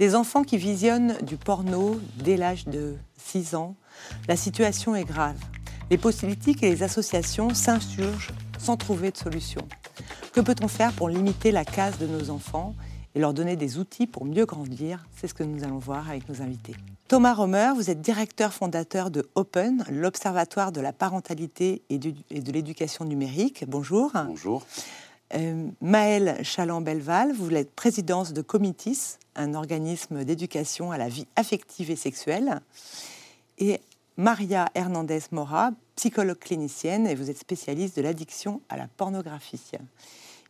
Des enfants qui visionnent du porno dès l'âge de 6 ans, la situation est grave. Les politiques et les associations s'insurgent sans trouver de solution. Que peut-on faire pour limiter la casse de nos enfants et leur donner des outils pour mieux grandir? C'est ce que nous allons voir avec nos invités. Thomas Romer, vous êtes directeur fondateur de Open, l'Observatoire de la parentalité et de l'éducation numérique. Bonjour. Bonjour. Euh, Maëlle Chaland-Belval, vous êtes présidente de Comitis, un organisme d'éducation à la vie affective et sexuelle. Et Maria Hernandez-Mora, psychologue clinicienne, et vous êtes spécialiste de l'addiction à la pornographie.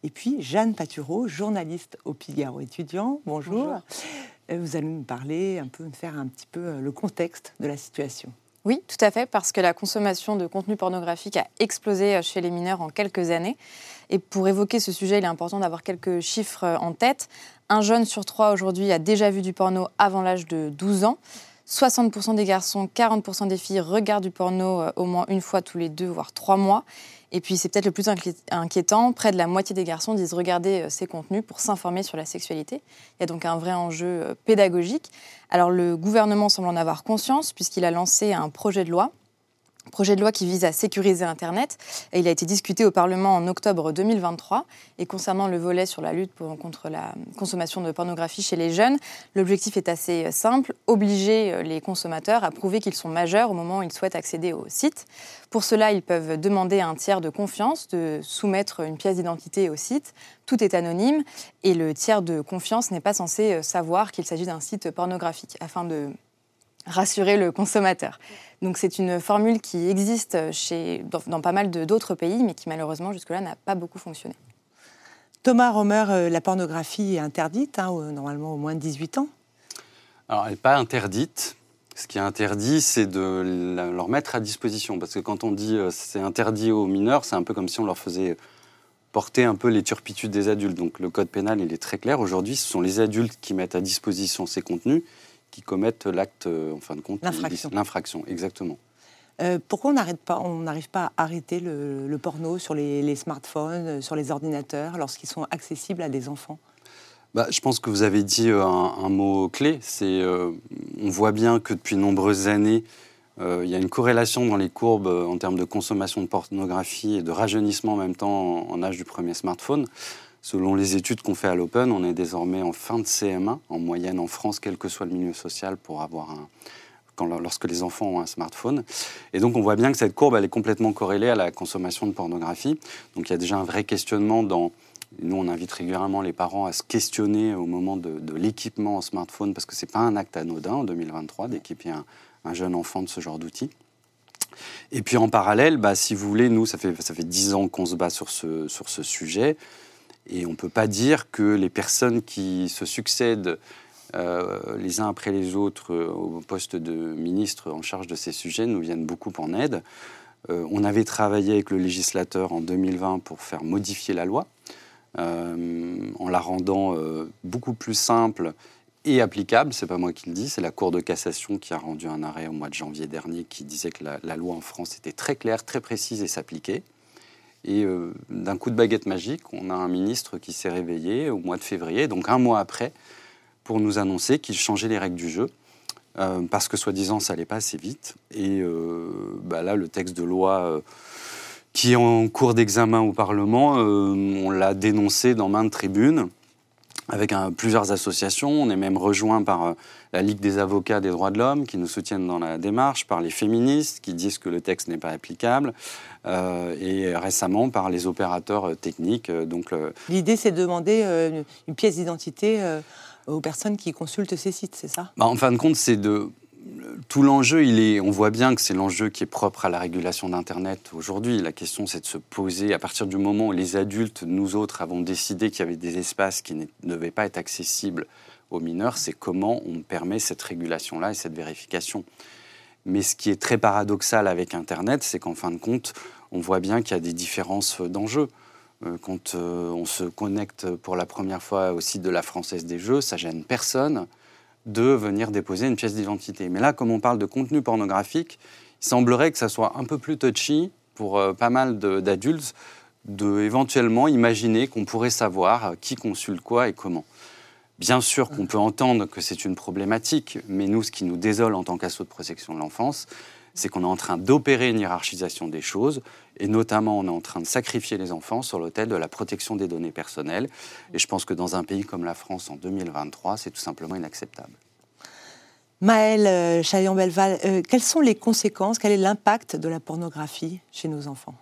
Et puis Jeanne Patureau, journaliste au Figaro étudiant. Bonjour. Euh, vous allez nous parler, un peu, faire un petit peu euh, le contexte de la situation. Oui, tout à fait, parce que la consommation de contenu pornographique a explosé euh, chez les mineurs en quelques années. Et pour évoquer ce sujet, il est important d'avoir quelques chiffres en tête. Un jeune sur trois aujourd'hui a déjà vu du porno avant l'âge de 12 ans. 60% des garçons, 40% des filles regardent du porno au moins une fois tous les deux, voire trois mois. Et puis c'est peut-être le plus inquiétant, près de la moitié des garçons disent regarder euh, ces contenus pour s'informer sur la sexualité. Il y a donc un vrai enjeu euh, pédagogique. Alors le gouvernement semble en avoir conscience puisqu'il a lancé un projet de loi projet de loi qui vise à sécuriser Internet. Et il a été discuté au Parlement en octobre 2023. Et concernant le volet sur la lutte contre la consommation de pornographie chez les jeunes, l'objectif est assez simple, obliger euh, les consommateurs à prouver qu'ils sont majeurs au moment où ils souhaitent accéder au site. Pour cela, ils peuvent demander à un tiers de confiance de soumettre une pièce d'identité au site. Tout est anonyme et le tiers de confiance n'est pas censé euh, savoir qu'il s'agit d'un site pornographique afin de rassurer le consommateur. Donc c'est une formule qui existe chez, dans, pas mal d'autres pays, mais qui malheureusement jusque-là n'a pas beaucoup fonctionné. Thomas Romer, euh, la pornographie est interdite, hein, normalement au moins de 18 ans Alors elle n'est pas interdite. Ce qui est interdit, c'est de leur mettre à disposition. Parce que quand on dit euh, c'est interdit aux mineurs, c'est un peu comme si on leur faisait porter un peu les turpitudes des adultes. Donc le code pénal, il est très clair. Aujourd'hui, ce sont les adultes qui mettent à disposition ces contenus qui commettent l'acte, euh, en fin de compte, l'infraction. L'infraction, exactement. Euh, pourquoi on n'arrête pas, on n'arrive pas à arrêter le, porno sur les, smartphones, euh, sur les ordinateurs, lorsqu'ils sont accessibles à des enfants? Bah, je pense que vous avez dit un, mot clé. C'est, on voit bien que depuis de nombreuses années, il y a une corrélation dans les courbes en termes de consommation de pornographie et de rajeunissement en même temps en âge du premier smartphone. Selon les études qu'on fait à l'Open, on est désormais en fin de CM1, en moyenne en France, quel que soit le milieu social, pour avoir un, quand, lorsque les enfants ont un smartphone. Et donc on voit bien que cette courbe, elle est complètement corrélée à la consommation de pornographie. Donc il y a déjà un vrai questionnement dans... Nous, on invite régulièrement les parents à se questionner au moment de, l'équipement en smartphone, parce que ce n'est pas un acte anodin en 2023 d'équiper un, jeune enfant de ce genre d'outils. Et puis en parallèle, bah, si vous voulez, nous, ça fait, ça fait 10 ans qu'on se bat sur ce, sur ce sujet. Et on ne peut pas dire que les personnes qui se succèdent euh, les uns après les autres euh, au poste de ministre en charge de ces sujets nous viennent beaucoup en aide. Euh, on avait travaillé avec le législateur en 2020 pour faire modifier la loi, en la rendant beaucoup plus simple et applicable. C'est pas moi qui le dis, c'est la Cour de cassation qui a rendu un arrêt au mois de janvier dernier qui disait que la loi en France était très claire, très précise et s'appliquait. Et euh, d'un coup de baguette magique, on a un ministre qui s'est réveillé au mois de février, donc un mois après, pour nous annoncer qu'il changeait les règles du jeu. Euh, parce que soi-disant ça allait pas assez vite. Et euh, bah là, le texte de loi qui est en cours d'examen au Parlement, on l'a dénoncé dans maintes tribunes avec plusieurs associations. On est même rejoint par euh, la Ligue des avocats des droits de l'homme qui nous soutiennent dans la démarche, par les féministes qui disent que le texte n'est pas applicable, euh, et récemment par les opérateurs euh, techniques. donc L'idée, c'est de demander une pièce d'identité aux personnes qui consultent ces sites, c'est ça? Bah, En fin de compte, c'est de tout l'enjeu, on voit bien que c'est l'enjeu qui est propre à la régulation d'Internet aujourd'hui. La question, c'est de se poser, à partir du moment où les adultes, nous autres, avons décidé qu'il y avait des espaces qui ne devaient pas être accessibles aux mineurs, c'est comment on permet cette régulation-là et cette vérification. Mais ce qui est très paradoxal avec Internet, c'est qu'en fin de compte, on voit bien qu'il y a des différences d'enjeux. Euh, quand euh, on se connecte pour la première fois au site de la Française des Jeux, ça gêne personne de venir déposer une pièce d'identité. Mais là, comme on parle de contenu pornographique, il semblerait que ça soit un peu plus touchy pour euh, pas mal d'adultes de, éventuellement imaginer qu'on pourrait savoir qui consulte quoi et comment. Bien sûr qu'on peut entendre que c'est une problématique, mais nous, ce qui nous désole en tant qu'assaut de protection de l'enfance, c'est qu'on est en train d'opérer une hiérarchisation des choses, et notamment on est en train de sacrifier les enfants sur l'autel de la protection des données personnelles. Et je pense que dans un pays comme la France en 2023, c'est tout simplement inacceptable. Maëlle euh, Chaillon-Belval, euh, quelles sont les conséquences, quel est l'impact de la pornographie chez nos enfants?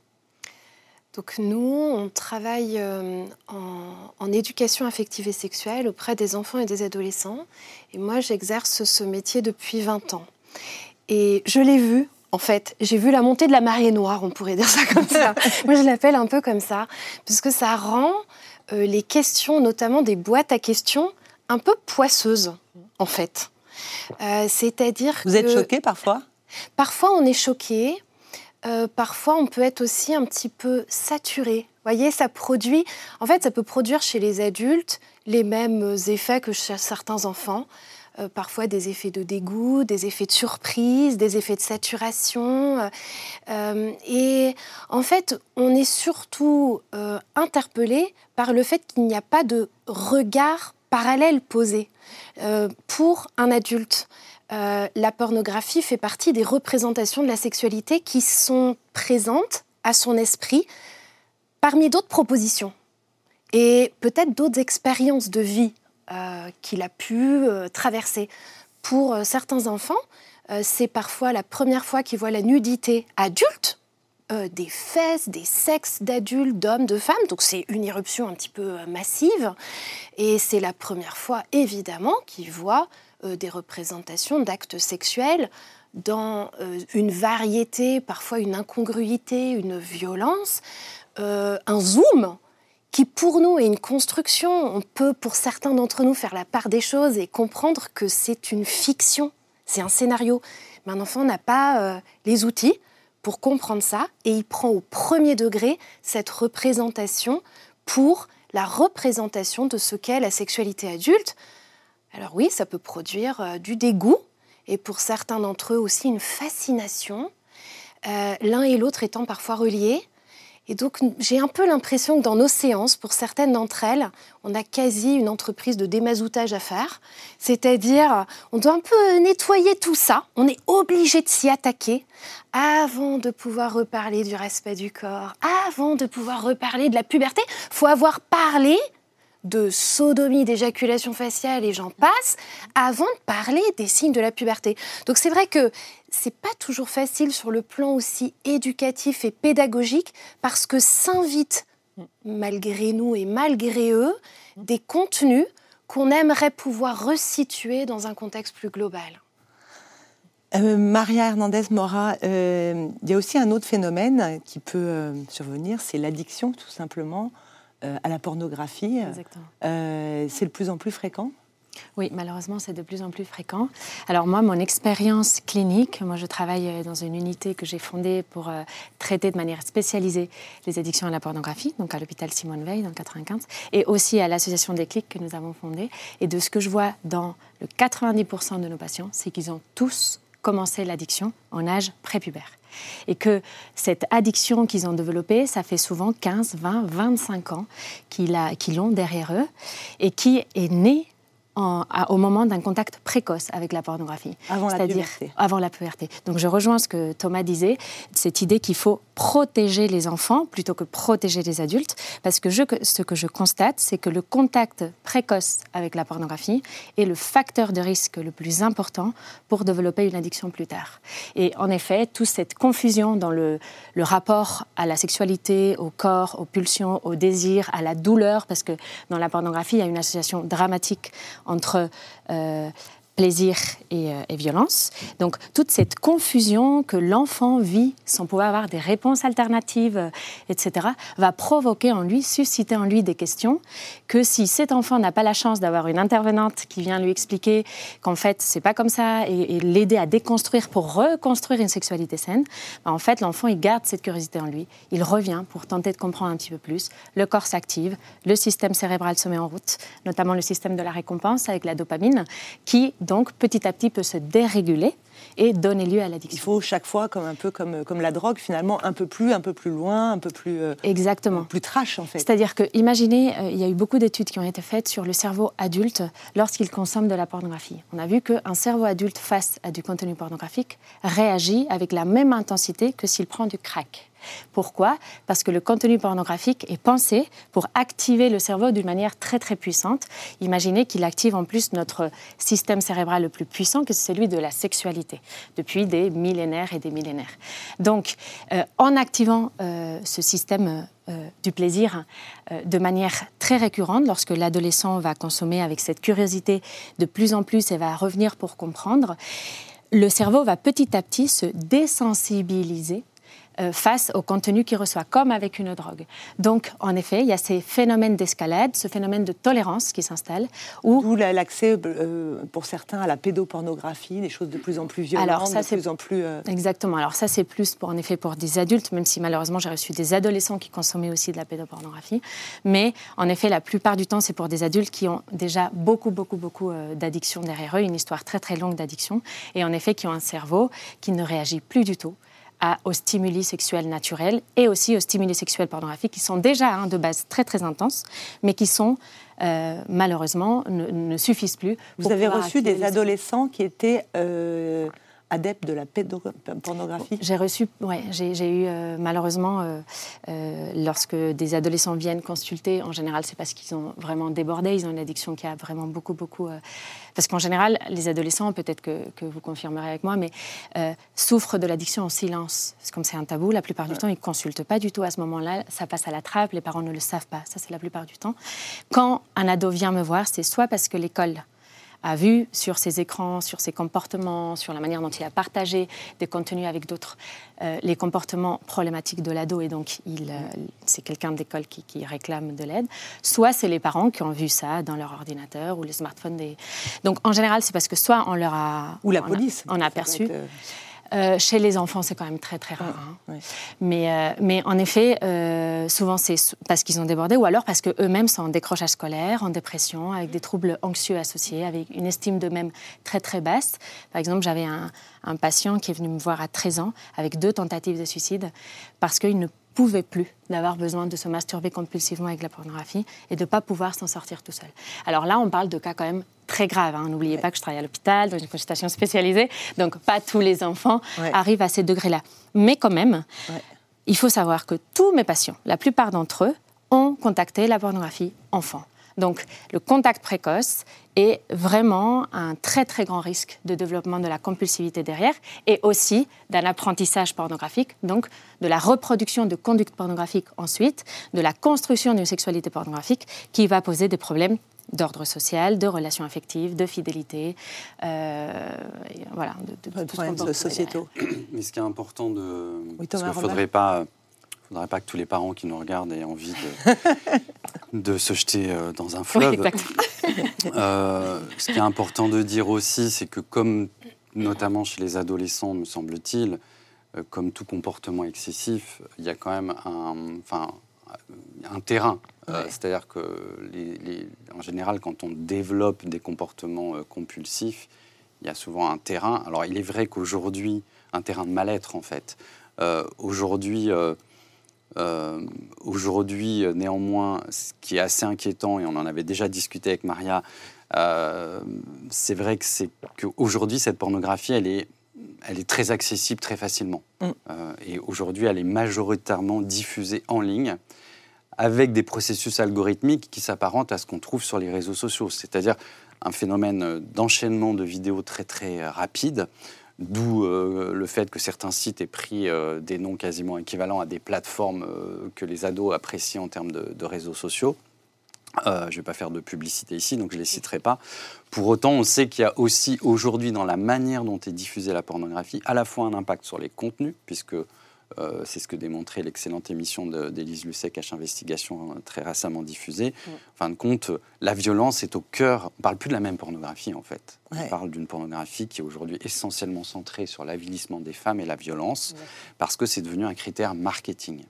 Donc nous, on travaille euh, en, éducation affective et sexuelle auprès des enfants et des adolescents. Et moi, j'exerce ce métier depuis 20 ans. Et je l'ai vu, en fait. J'ai vu la montée de la marée noire, on pourrait dire ça comme ça. Moi, je l'appelle un peu comme ça, puisque ça rend euh, les questions, notamment des boîtes à questions, un peu poisseuses, en fait. Euh, c'est-à-dire Vous êtes choqué parfois? Parfois, on est choqué. Euh, parfois, on peut être aussi un petit peu saturé. Vous voyez, ça produit. En fait, ça peut produire chez les adultes les mêmes effets que chez certains enfants. Euh, parfois des effets de dégoût, des effets de surprise, des effets de saturation. Euh, et en fait, on est surtout euh, interpellé par le fait qu'il n'y a pas de regard parallèle posé pour un adulte. la pornographie fait partie des représentations de la sexualité qui sont présentes à son esprit parmi d'autres propositions et peut-être d'autres expériences de vie euh, qu'il a pu euh, traverser. Pour euh, certains enfants, c'est parfois la première fois qu'ils voient la nudité adulte, des fesses, des sexes d'adultes, d'hommes, de femmes. Donc c'est une éruption un petit peu massive. Et c'est la première fois, évidemment, qu'ils voient des représentations d'actes sexuels dans une variété, parfois une incongruité, une violence, un zoom qui pour nous est une construction. On peut pour certains d'entre nous faire la part des choses et comprendre que c'est une fiction, c'est un scénario. Mais un enfant n'a pas euh, les outils pour comprendre ça et il prend au premier degré cette représentation pour la représentation de ce qu'est la sexualité adulte. Alors oui, ça peut produire euh, du dégoût et pour certains d'entre eux aussi une fascination, euh, l'un et l'autre étant parfois reliés. Et donc, j'ai un peu l'impression que dans nos séances, pour certaines d'entre elles, on a quasi une entreprise de démazoutage à faire. C'est-à-dire, on doit un peu nettoyer tout ça. On est obligé de s'y attaquer avant de pouvoir reparler du respect du corps, avant de pouvoir reparler de la puberté. Il faut avoir parlé de sodomie, d'éjaculation faciale et j'en passe, avant de parler des signes de la puberté. Donc c'est vrai que c'est pas toujours facile sur le plan aussi éducatif et pédagogique parce que s'invitent, malgré nous et malgré eux, des contenus qu'on aimerait pouvoir resituer dans un contexte plus global. Euh, Maria Hernandez Mora, euh, il y a aussi un autre phénomène qui peut euh, survenir, c'est l'addiction tout simplement à la pornographie. c'est de plus en plus fréquent? Oui, malheureusement, c'est de plus en plus fréquent. Alors moi, mon expérience clinique, moi je travaille euh, dans une unité que j'ai fondée pour euh, traiter de manière spécialisée les addictions à la pornographie, donc à l'hôpital Simone Veil dans le 95, et aussi à l'association des clics que nous avons fondée. Et de ce que je vois dans le 90% de nos patients, c'est qu'ils ont tous commencé l'addiction en âge prépubère. Et que cette addiction qu'ils ont développée, ça fait souvent 15, 20, 25 ans qu'ils l'ont derrière eux et qui est née au moment d'un contact précoce avec la pornographie. Avant la puberté. Avant la puberté. Donc je rejoins ce que Thomas disait, cette idée qu'il faut protéger les enfants plutôt que protéger les adultes, parce que je, ce que je constate, c'est que le contact précoce avec la pornographie est le facteur de risque le plus important pour développer une addiction plus tard. Et en effet, toute cette confusion dans le, le rapport à la sexualité, au corps, aux pulsions, au désir, à la douleur, parce que dans la pornographie, il y a une association dramatique entre euh, plaisir euh, et, violence. Donc toute cette confusion que l'enfant vit sans pouvoir avoir des réponses alternatives, euh, etc., va provoquer en lui, susciter en lui des questions que si cet enfant n'a pas la chance d'avoir une intervenante qui vient lui expliquer qu'en fait c'est pas comme ça et, l'aider à déconstruire pour reconstruire une sexualité saine, bah, en fait l'enfant il garde cette curiosité en lui, il revient pour tenter de comprendre un petit peu plus, le corps s'active, le système cérébral se met en route, notamment le système de la récompense avec la dopamine qui donc petit à petit peut se déréguler et donner lieu à l'addiction. Il faut chaque fois, comme un peu comme, comme la drogue, finalement, un peu plus, un peu plus loin, un peu plus. Euh, Exactement. Plus trash, en fait. C'est-à-dire que, imaginez, euh, il y a eu beaucoup d'études qui ont été faites sur le cerveau adulte lorsqu'il consomme de la pornographie. On a vu qu'un cerveau adulte face à du contenu pornographique réagit avec la même intensité que s'il prend du crack. Pourquoi? Parce que le contenu pornographique est pensé pour activer le cerveau d'une manière très très puissante. Imaginez qu'il active en plus notre système cérébral le plus puissant, que c'est celui de la sexualité, depuis des millénaires et des millénaires. Donc, euh, en activant euh, ce système euh, du plaisir de manière très récurrente, lorsque l'adolescent va consommer avec cette curiosité de plus en plus et va revenir pour comprendre, le cerveau va petit à petit se désensibiliser face au contenu qu'il reçoit, comme avec une drogue. Donc, en effet, il y a ces phénomènes d'escalade, ce phénomène de tolérance qui s'installe. D'où l'accès euh, pour certains à la pédopornographie, des choses de plus en plus violentes, Alors, ça, de plus en plus... Euh, Exactement. Alors ça, c'est plus pour, en effet pour des adultes, même si malheureusement j'ai reçu des adolescents qui consommaient aussi de la pédopornographie. Mais en effet, la plupart du temps, c'est pour des adultes qui ont déjà beaucoup, beaucoup, beaucoup d'addiction derrière eux, une histoire très, très longue d'addiction, et en effet qui ont un cerveau qui ne réagit plus du tout à, aux stimuli sexuels naturels et aussi aux stimuli sexuels pornographiques qui sont déjà hein, de base très très intenses, mais qui sont euh, malheureusement ne, suffisent plus. Vous avez reçu des adolescents qui étaient euh, adepte de la pornographie J'ai reçu, ouais, j'ai eu euh, malheureusement, euh, euh, lorsque des adolescents viennent consulter, en général c'est parce qu'ils ont vraiment débordé, ils ont une addiction qui a vraiment beaucoup, beaucoup... parce qu'en général, les adolescents, peut-être que, vous confirmerez avec moi, mais souffrent de l'addiction en silence. Comme c'est un tabou, la plupart du temps, ils ne consultent pas du tout à ce moment-là, ça passe à la trappe, les parents ne le savent pas, ça c'est la plupart du temps. Quand un ado vient me voir, c'est soit parce que l'école a vu sur ses écrans, sur ses comportements, sur la manière dont il a partagé des contenus avec d'autres, euh, les comportements problématiques de l'ado, et donc il, euh, c'est quelqu'un d'école qui, qui, réclame de l'aide, soit c'est les parents qui ont vu ça dans leur ordinateur ou les smartphones. Des... Donc en général, c'est parce que soit on leur a... Ou la police. On a, aperçu. Euh, euh, chez les enfants, c'est quand même très très rare. Hein. Mais, euh, mais en effet, euh, souvent c'est parce qu'ils ont débordé ou alors parce qu'eux-mêmes sont en décrochage scolaire, en dépression, avec des troubles anxieux associés, avec une estime d'eux-mêmes très très basse. Par exemple, j'avais un, un, patient qui est venu me voir à 13 ans avec deux tentatives de suicide parce qu'il ne pouvait plus d'avoir besoin de se masturber compulsivement avec la pornographie et de ne pas pouvoir s'en sortir tout seul. Alors là, on parle de cas quand même très graves. Hein. N'oubliez pas que je travaille à l'hôpital, dans une consultation spécialisée, donc pas tous les enfants arrivent à ces degrés-là. Mais quand même, il faut savoir que tous mes patients, la plupart d'entre eux, ont contacté la pornographie enfant. Donc le contact précoce est vraiment un très très grand risque de développement de la compulsivité derrière et aussi d'un apprentissage pornographique, donc de la reproduction de conduite pornographique ensuite, de la construction d'une sexualité pornographique qui va poser des problèmes d'ordre social, de relations affectives, de fidélité, euh, voilà, de, de, de, de sociétaux. Mais ce qui est important de, oui, parce qu'il faudrait pas il ne faudrait pas que tous les parents qui nous regardent aient envie de, de se jeter euh, dans un fleuve. euh, ce qui est important de dire aussi, c'est que comme notamment chez les adolescents, me semble-t-il, euh, comme tout comportement excessif, il y a quand même un, enfin, un terrain. Euh, c'est-à-dire que, les, en général, quand on développe des comportements compulsifs, il y a souvent un terrain. Alors, il est vrai qu'aujourd'hui, un terrain de mal-être, en fait. aujourd'hui, euh, aujourd'hui, néanmoins, ce qui est assez inquiétant, et on en avait déjà discuté avec Maria, euh, c'est vrai que c'est qu'aujourd'hui, cette pornographie, elle est, elle est très accessible très facilement. Mm. Euh, et aujourd'hui, elle est majoritairement diffusée en ligne avec des processus algorithmiques qui s'apparentent à ce qu'on trouve sur les réseaux sociaux, c'est-à-dire un phénomène d'enchaînement de vidéos très très rapide D'où euh, le fait que certains sites aient pris euh, des noms quasiment équivalents à des plateformes euh, que les ados apprécient en termes de, réseaux sociaux. je ne vais pas faire de publicité ici, donc je ne les citerai pas. Pour autant, on sait qu'il y a aussi aujourd'hui dans la manière dont est diffusée la pornographie à la fois un impact sur les contenus, puisque euh, c'est ce que démontrait l'excellente émission d'Élise Lucet, Cache Investigation, hein, très récemment diffusée. En fin de compte, la violence est au cœur. On ne parle plus de la même pornographie, en fait. On parle d'une pornographie qui est aujourd'hui essentiellement centrée sur l'avilissement des femmes et la violence, parce que c'est devenu un critère marketing.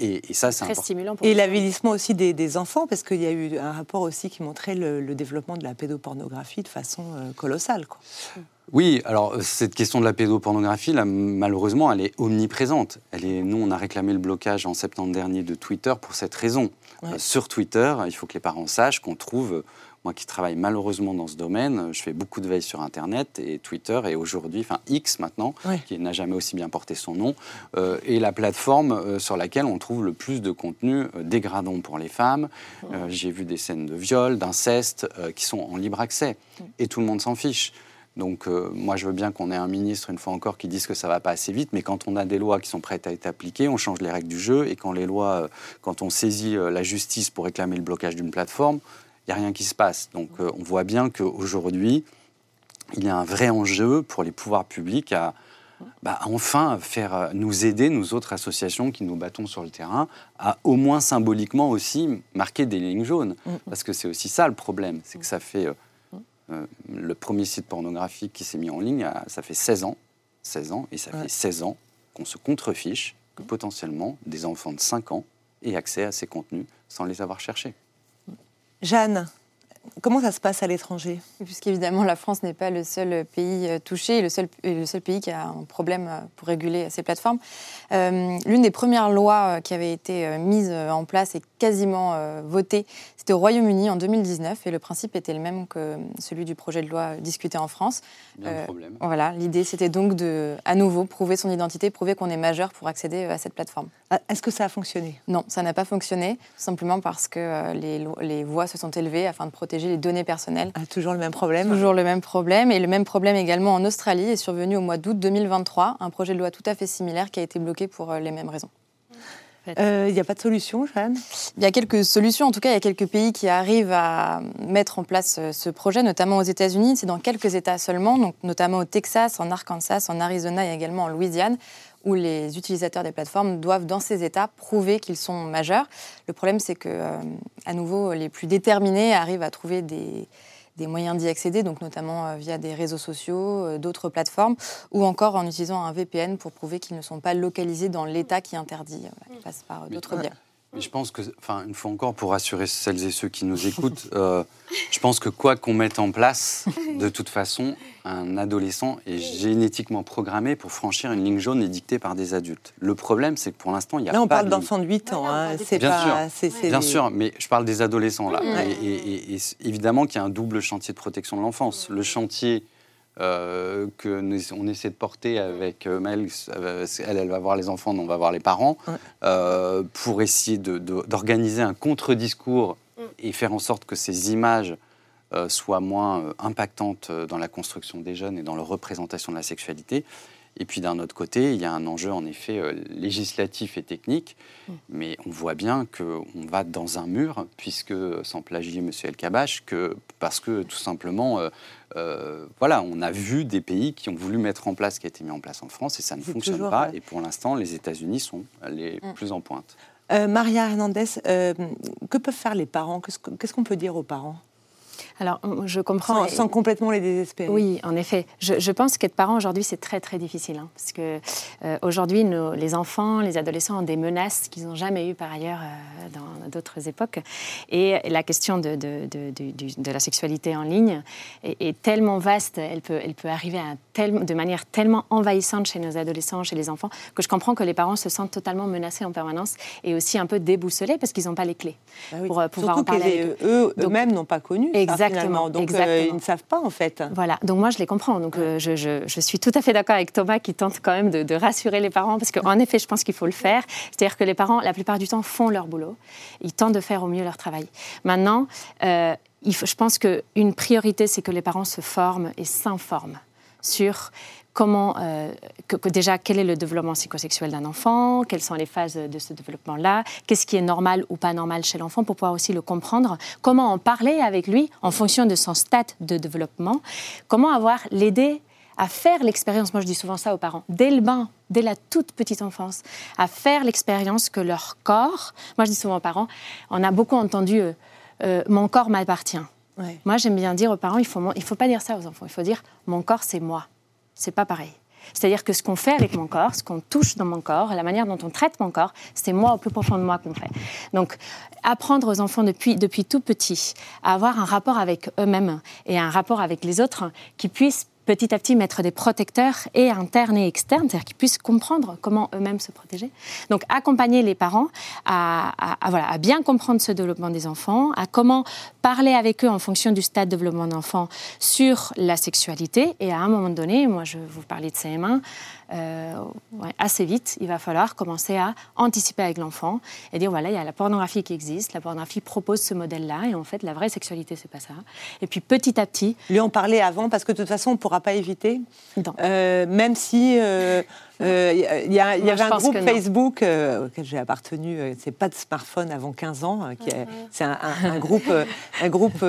Et, ça, c'est très stimulant. Pour et l'avilissement aussi des, enfants, parce qu'il y a eu un rapport aussi qui montrait le, développement de la pédopornographie de façon euh, colossale. Quoi. Oui, alors cette question de la pédopornographie, là, malheureusement, elle est omniprésente. Elle est, nous, on a réclamé le blocage en septembre dernier de Twitter pour cette raison. Euh, sur Twitter, il faut que les parents sachent qu'on trouve moi qui travaille malheureusement dans ce domaine, je fais beaucoup de veille sur Internet et Twitter est aujourd'hui, enfin X maintenant, qui n'a jamais aussi bien porté son nom, euh, est la plateforme euh, sur laquelle on trouve le plus de contenu euh, dégradant pour les femmes. J'ai vu des scènes de viol, d'inceste qui sont en libre accès et tout le monde s'en fiche. Donc moi, je veux bien qu'on ait un ministre, une fois encore, qui dise que ça va pas assez vite, mais quand on a des lois qui sont prêtes à être appliquées, on change les règles du jeu, et quand les lois, quand on saisit la justice pour réclamer le blocage d'une plateforme, il n'y a rien qui se passe. Donc euh, on voit bien qu'aujourd'hui, il y a un vrai enjeu pour les pouvoirs publics à, bah, enfin faire euh, nous aider, nous autres associations qui nous battons sur le terrain, à au moins symboliquement aussi marquer des lignes jaunes. Mm. Parce que c'est aussi ça le problème, c'est que ça fait... Euh, le premier site pornographique qui s'est mis en ligne, ça fait 16 ans, 16 ans, et ça fait 16 ans qu'on se contrefiche que potentiellement des enfants de 5 ans aient accès à ces contenus sans les avoir cherchés. Jeanne, Comment ça se passe à l'étranger? Puisqu'évidemment, la France n'est pas le seul pays euh, touché, le seul, le seul pays qui a un problème euh, pour réguler ces plateformes. Euh, l'une des premières lois qui avait été mise en place et quasiment votée, c'était au Royaume-Uni en 2019, et le principe était le même que celui du projet de loi discuté en France. Bien problème. Voilà, l'idée c'était donc de, à nouveau, prouver son identité, prouver qu'on est majeur pour accéder à cette plateforme. Ah, est-ce que ça a fonctionné? Non, ça n'a pas fonctionné, simplement parce que les, les voix se sont élevées afin de protéger les données personnelles. Ah, toujours le même problème? Toujours le même problème. Et le même problème également en Australie est survenu au mois d'août 2023, un projet de loi tout à fait similaire qui a été bloqué pour euh, les mêmes raisons. Il euh, n'y a pas de solution, Jeanne? Il y a quelques solutions. En tout cas, il y a quelques pays qui arrivent à mettre en place euh, ce projet, notamment aux États-Unis. C'est dans quelques États seulement, donc notamment au Texas, en Arkansas, en Arizona et également en Louisiane où les utilisateurs des plateformes doivent, dans ces États, prouver qu'ils sont majeurs. Le problème, c'est que, euh, à nouveau, les plus déterminés arrivent à trouver des, moyens d'y accéder, donc notamment euh, via des réseaux sociaux, euh, d'autres plateformes, ou encore en utilisant un VPN pour prouver qu'ils ne sont pas localisés dans l'État qui interdit, qui passe par d'autres biais. Mais je pense que, enfin, une fois encore, pour rassurer celles et ceux qui nous écoutent, euh, je pense que quoi qu'on mette en place, de toute façon, un adolescent est génétiquement programmé pour franchir une ligne jaune édictée par des adultes. Le problème, c'est que pour l'instant, il y a là, on parle d'enfants de 8 ans. Hein, c'est bien pas, sûr, bien sûr, mais je parle des adolescents là. Et, et, évidemment qu'il y a un double chantier de protection de l'enfance. Le chantier euh, que nous, on essaie de porter avec euh, Mel. Euh, elle, elle va voir les enfants, on va voir les parents, euh, pour essayer d'organiser un contre-discours mm. et faire en sorte que ces images soient moins impactantes dans la construction des jeunes et dans leur représentation de la sexualité. Et puis d'un autre côté, il y a un enjeu en effet euh, législatif et technique, mm. mais on voit bien qu'on va dans un mur, puisque, sans plagier M. El Kabash, que, parce que tout simplement, euh, euh, voilà, on a vu des pays qui ont voulu mettre en place ce qui a été mis en place en France et ça ne fonctionne pas. Et pour l'instant, les États-Unis sont les mm. plus en pointe. Maria Hernandez, que peuvent faire les parents? Qu'est-ce qu'on peut dire aux parents? Alors, je comprends. Sans, complètement les désespérer. Oui, en effet. Je, pense qu'être parent aujourd'hui, c'est très, très difficile. Hein, parce que euh, aujourd'hui, les enfants, les adolescents ont des menaces qu'ils n'ont jamais eues par ailleurs euh, dans d'autres époques. Et la question de, de, de, la sexualité en ligne est, tellement vaste, elle peut, elle peut arriver à de manière tellement envahissante chez nos adolescents, chez les enfants, que je comprends que les parents se sentent totalement menacés en permanence et aussi un peu déboussolés parce qu'ils n'ont pas les clés bah pour euh, pouvoir en parler. eux, eux-mêmes n'ont pas connu. Exactement. donc euh, ils ne savent pas en fait. Voilà. Donc moi je les comprends. Donc euh, je, je, je, suis tout à fait d'accord avec Thomas qui tente quand même de, de rassurer les parents parce qu'en effet je pense qu'il faut le faire. C'est-à-dire que les parents la plupart du temps font leur boulot. Ils tentent de faire au mieux leur travail. Maintenant. il faut, je pense qu'une priorité, c'est que les parents se forment et s'informent sur comment, euh, déjà, quel est le développement psychosexuel d'un enfant, quelles sont les phases de ce développement-là, qu'est-ce qui est normal ou pas normal chez l'enfant pour pouvoir aussi le comprendre, comment en parler avec lui en fonction de son stade de développement, comment avoir l'aider à faire l'expérience, moi je dis souvent ça aux parents, dès le bain, dès la toute petite enfance, à faire l'expérience que leur corps, moi je dis souvent aux parents, on a beaucoup entendu euh, euh, mon corps m'appartient. Moi, j'aime bien dire aux parents, il faut, il faut pas dire ça aux enfants. Il faut dire, mon corps, c'est moi. C'est pas pareil. C'est-à-dire que ce qu'on fait avec mon corps, ce qu'on touche dans mon corps, la manière dont on traite mon corps, c'est moi au plus profond de moi qu'on fait. Donc, apprendre aux enfants depuis, depuis tout petit à avoir un rapport avec eux-mêmes et un rapport avec les autres qui puissent petit à petit mettre des protecteurs et internes et externes, c'est-à-dire qu'ils puissent comprendre comment eux-mêmes se protéger. Donc accompagner les parents à, voilà, à, bien comprendre ce développement des enfants, à comment parler avec eux en fonction du stade de développement d'enfant sur la sexualité. Et à un moment donné, moi je vous parlais de CM1, euh, assez vite, il va falloir commencer à anticiper avec l'enfant et dire voilà, il y a la pornographie qui existe, la pornographie propose ce modèle-là, et en fait, la vraie sexualité, c'est pas ça. Et puis petit à petit. Lui en parler avant, parce que de toute façon, on ne pourra pas éviter. Euh, même si. Euh, il y, avait un groupe Facebook auquel j'ai appartenu, c'est pas de smartphone avant 15 ans, c'est un, groupe, un groupe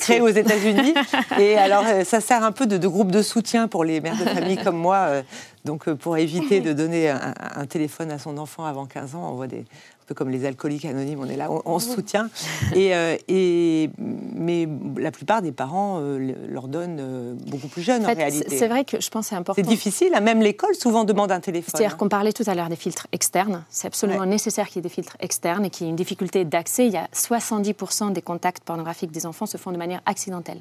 créé aux États-Unis. Et alors, ça sert un peu de, de, groupe de soutien pour les mères de famille comme moi donc, euh, pour éviter de donner un, téléphone à son enfant avant 15 ans, on voit des, un peu comme les alcooliques anonymes, on est là, on, se soutient. Et, euh, et, mais la plupart des parents euh, leur donnent beaucoup plus jeunes, en, réalité. C'est vrai que je pense que c'est important. C'est difficile, hein. même l'école souvent demande un téléphone. C'est-à-dire hein. qu'on parlait tout à l'heure des filtres externes. C'est absolument nécessaire qu'il y ait des filtres externes et qu'il y ait une difficulté d'accès. Il y a 70% des contacts pornographiques des enfants se font de manière accidentelle.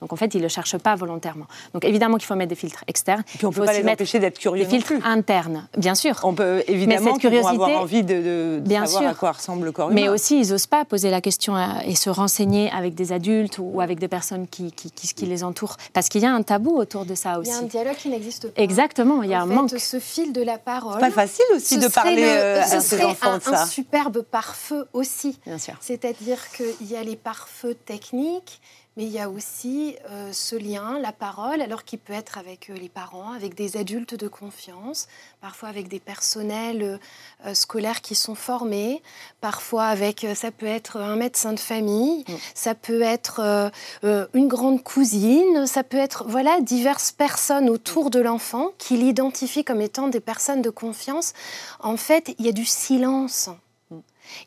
Donc en fait, ils ne le cherchent pas volontairement. Donc évidemment qu'il faut mettre des filtres externes. Et puis on ne peut pas les empêcher d'être curieux. Des filtres internes, bien sûr. On peut évidemment Mais curiosité, avoir envie de, bien savoir sûr. à quoi ressemble le corps humain. Mais aussi, ils n'osent pas poser la question et se renseigner avec des adultes ou avec des personnes qui, qui, qui, les entourent. Parce qu'il y a un tabou autour de ça aussi. Il y a un dialogue qui n'existe pas. Exactement, il y a un fait, manque. Ce fil de la parole. C'est pas facile aussi de parler euh, à ses enfants un, de ça. un superbe pare-feu aussi. Bien sûr. C'est-à-dire qu'il y a les pare-feux techniques, mais il y a aussi euh, ce lien, la parole, alors qui peut être avec euh, les parents, avec des adultes de confiance, parfois avec des personnels euh, scolaires qui sont formés, parfois avec, ça peut être un médecin de famille, mm. ça peut être une grande cousine, ça peut être, voilà, diverses personnes autour de l'enfant qui l'identifient comme étant des personnes de confiance. En fait, il y a du silence.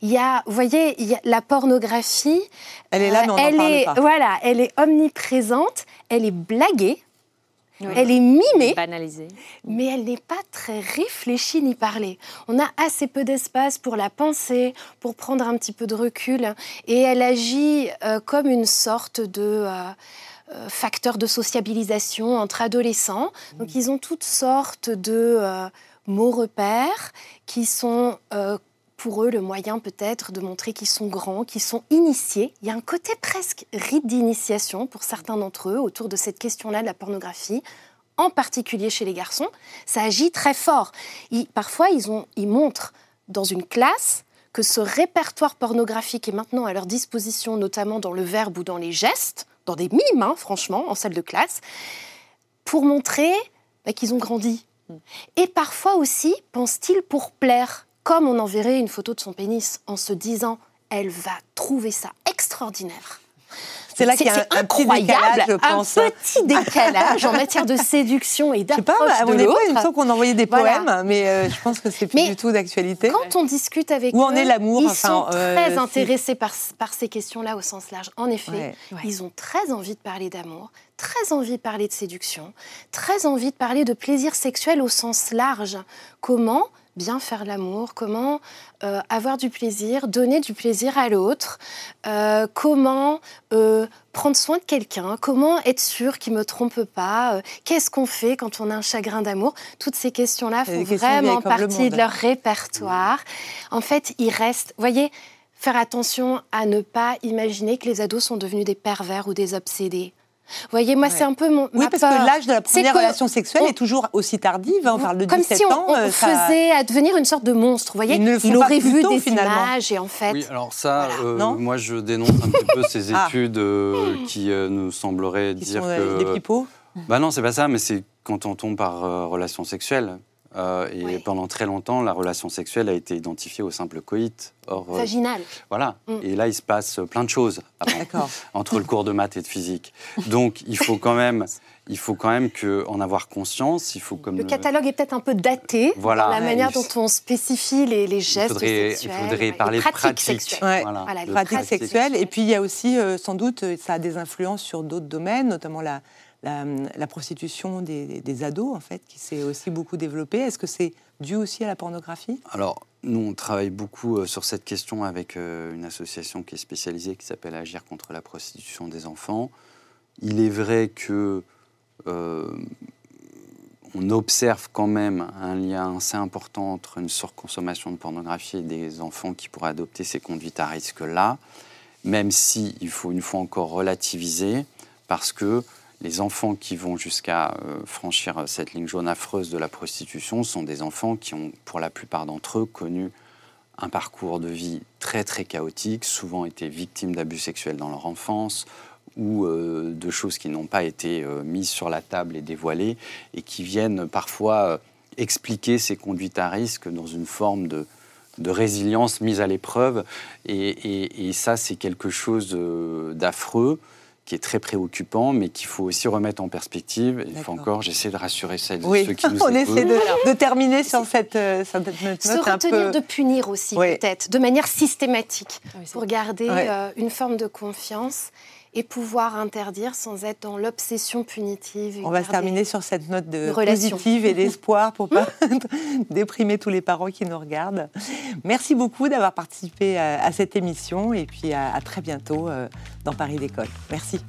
Il y a, vous voyez, la pornographie. Elle est là, mais on elle est, pas. Voilà, elle est omniprésente, elle est blaguée, elle est mimée, banalisée, mais elle n'est pas très réfléchie ni parlée. On a assez peu d'espace pour la penser, pour prendre un petit peu de recul, et elle agit euh, comme une sorte de euh, euh, facteur de sociabilisation entre adolescents. Donc, ils ont toutes sortes de mots repères qui sont pour eux le moyen peut-être de montrer qu'ils sont grands, qu'ils sont initiés. Il y a un côté presque rite d'initiation pour certains d'entre eux autour de cette question-là de la pornographie, en particulier chez les garçons. Ça agit très fort. parfois, ils, ont, ils montrent dans une classe que ce répertoire pornographique est maintenant à leur disposition, notamment dans le verbe ou dans les gestes, dans des mimes, hein, franchement, en salle de classe, pour montrer bah, qu'ils ont grandi. Mm. Et parfois aussi, pensent-ils, pour plaire comme on enverrait une photo de son pénis en se disant elle va trouver ça extraordinaire. C'est là qu'il y a un, petit décalage, je pense. Un petit décalage en matière de séduction et d'approche de l'autre. Il me semble qu'on envoyait des poèmes, mais euh, je pense que c'est plus du tout d'actualité. Quand on discute avec Où en est l'amour Ils sont euh, très intéressés par, par, ces questions-là au sens large. En effet, ils ont très envie de parler d'amour, très envie de parler de séduction, très envie de parler de plaisir sexuel au sens large. Comment bien faire l'amour, comment euh, avoir du plaisir, donner du plaisir à l'autre, euh, comment euh, prendre soin de quelqu'un, comment être sûr qu'il ne me trompe pas, qu'est-ce qu'on fait quand on a un chagrin d'amour. Toutes ces questions-là font vraiment partie de leur répertoire. En fait, il reste, voyez, faire attention à ne pas imaginer que les ados sont devenus des pervers ou des obsédés voyez, moi, c'est un peu mon. Oui, parce que l'âge de la première relation sexuelle est toujours aussi tardive. Hein, on parle de 17 comme si on, ans. on euh, faisait à devenir une sorte de monstre. Vous voyez, il aurait vu des images et en fait. Oui, alors ça, euh, moi, je dénonce un petit peu ces ah. études euh, qui nous sembleraient dire que. Des pipeaux Bah non, c'est pas ça, mais c'est quand on tombe par relation sexuelle. Euh, et pendant très longtemps, la relation sexuelle a été identifiée au simple coït. Or, euh, Vaginal. voilà. Mm. Et là, il se passe plein de choses entre le cours de maths et de physique. Donc, il faut quand même, il faut quand même que, en avoir conscience. Il faut comme le catalogue est peut-être un peu daté voilà. dans la manière dont on spécifie les, les gestes il faudrait, sexuels. Il faudrait parler de pratiques sexuelles. Voilà. pratiques sexuelles. Et puis, il y a aussi, euh, sans doute, ça a des influences sur d'autres domaines, notamment la la, prostitution des, ados, en fait, qui s'est aussi beaucoup développée. Est-ce que c'est dû aussi à la pornographie? Alors, nous, on travaille beaucoup euh, sur cette question avec euh, une association qui est spécialisée, qui s'appelle Agir contre la prostitution des enfants. Il est vrai que euh, on observe quand même un lien assez important entre une surconsommation de pornographie et des enfants qui pourraient adopter ces conduites à risque-là, même si il faut une fois encore relativiser, parce que les enfants qui vont jusqu'à euh, franchir cette ligne jaune affreuse de la prostitution sont des enfants qui ont, pour la plupart d'entre eux, connu un parcours de vie très très chaotique, souvent été victimes d'abus sexuels dans leur enfance ou euh, de choses qui n'ont pas été euh, mises sur la table et dévoilées et qui viennent parfois expliquer ces conduites à risque dans une forme de, résilience mise à l'épreuve. et ça, c'est quelque chose d'affreux qui est très préoccupant, mais qu'il faut aussi remettre en perspective. Il faut encore, j'essaie de rassurer celles oui. ceux qui nous On essaie de, terminer sur cette, euh, cette note. Se retenir de punir aussi, peut-être, de manière systématique, pour garder euh, une forme de confiance et pouvoir interdire sans être dans l'obsession punitive. On va se terminer sur cette note de, positive et d'espoir pour pas déprimer tous les parents qui nous regardent. Merci beaucoup d'avoir participé à, cette émission et puis à, très bientôt euh, dans Paris d'école. Merci.